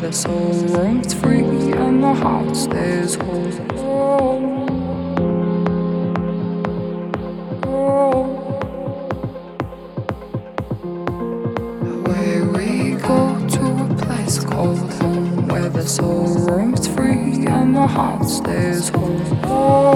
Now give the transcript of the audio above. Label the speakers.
Speaker 1: the soul roams free and the heart stays whole. soul roams free and the heart stays whole.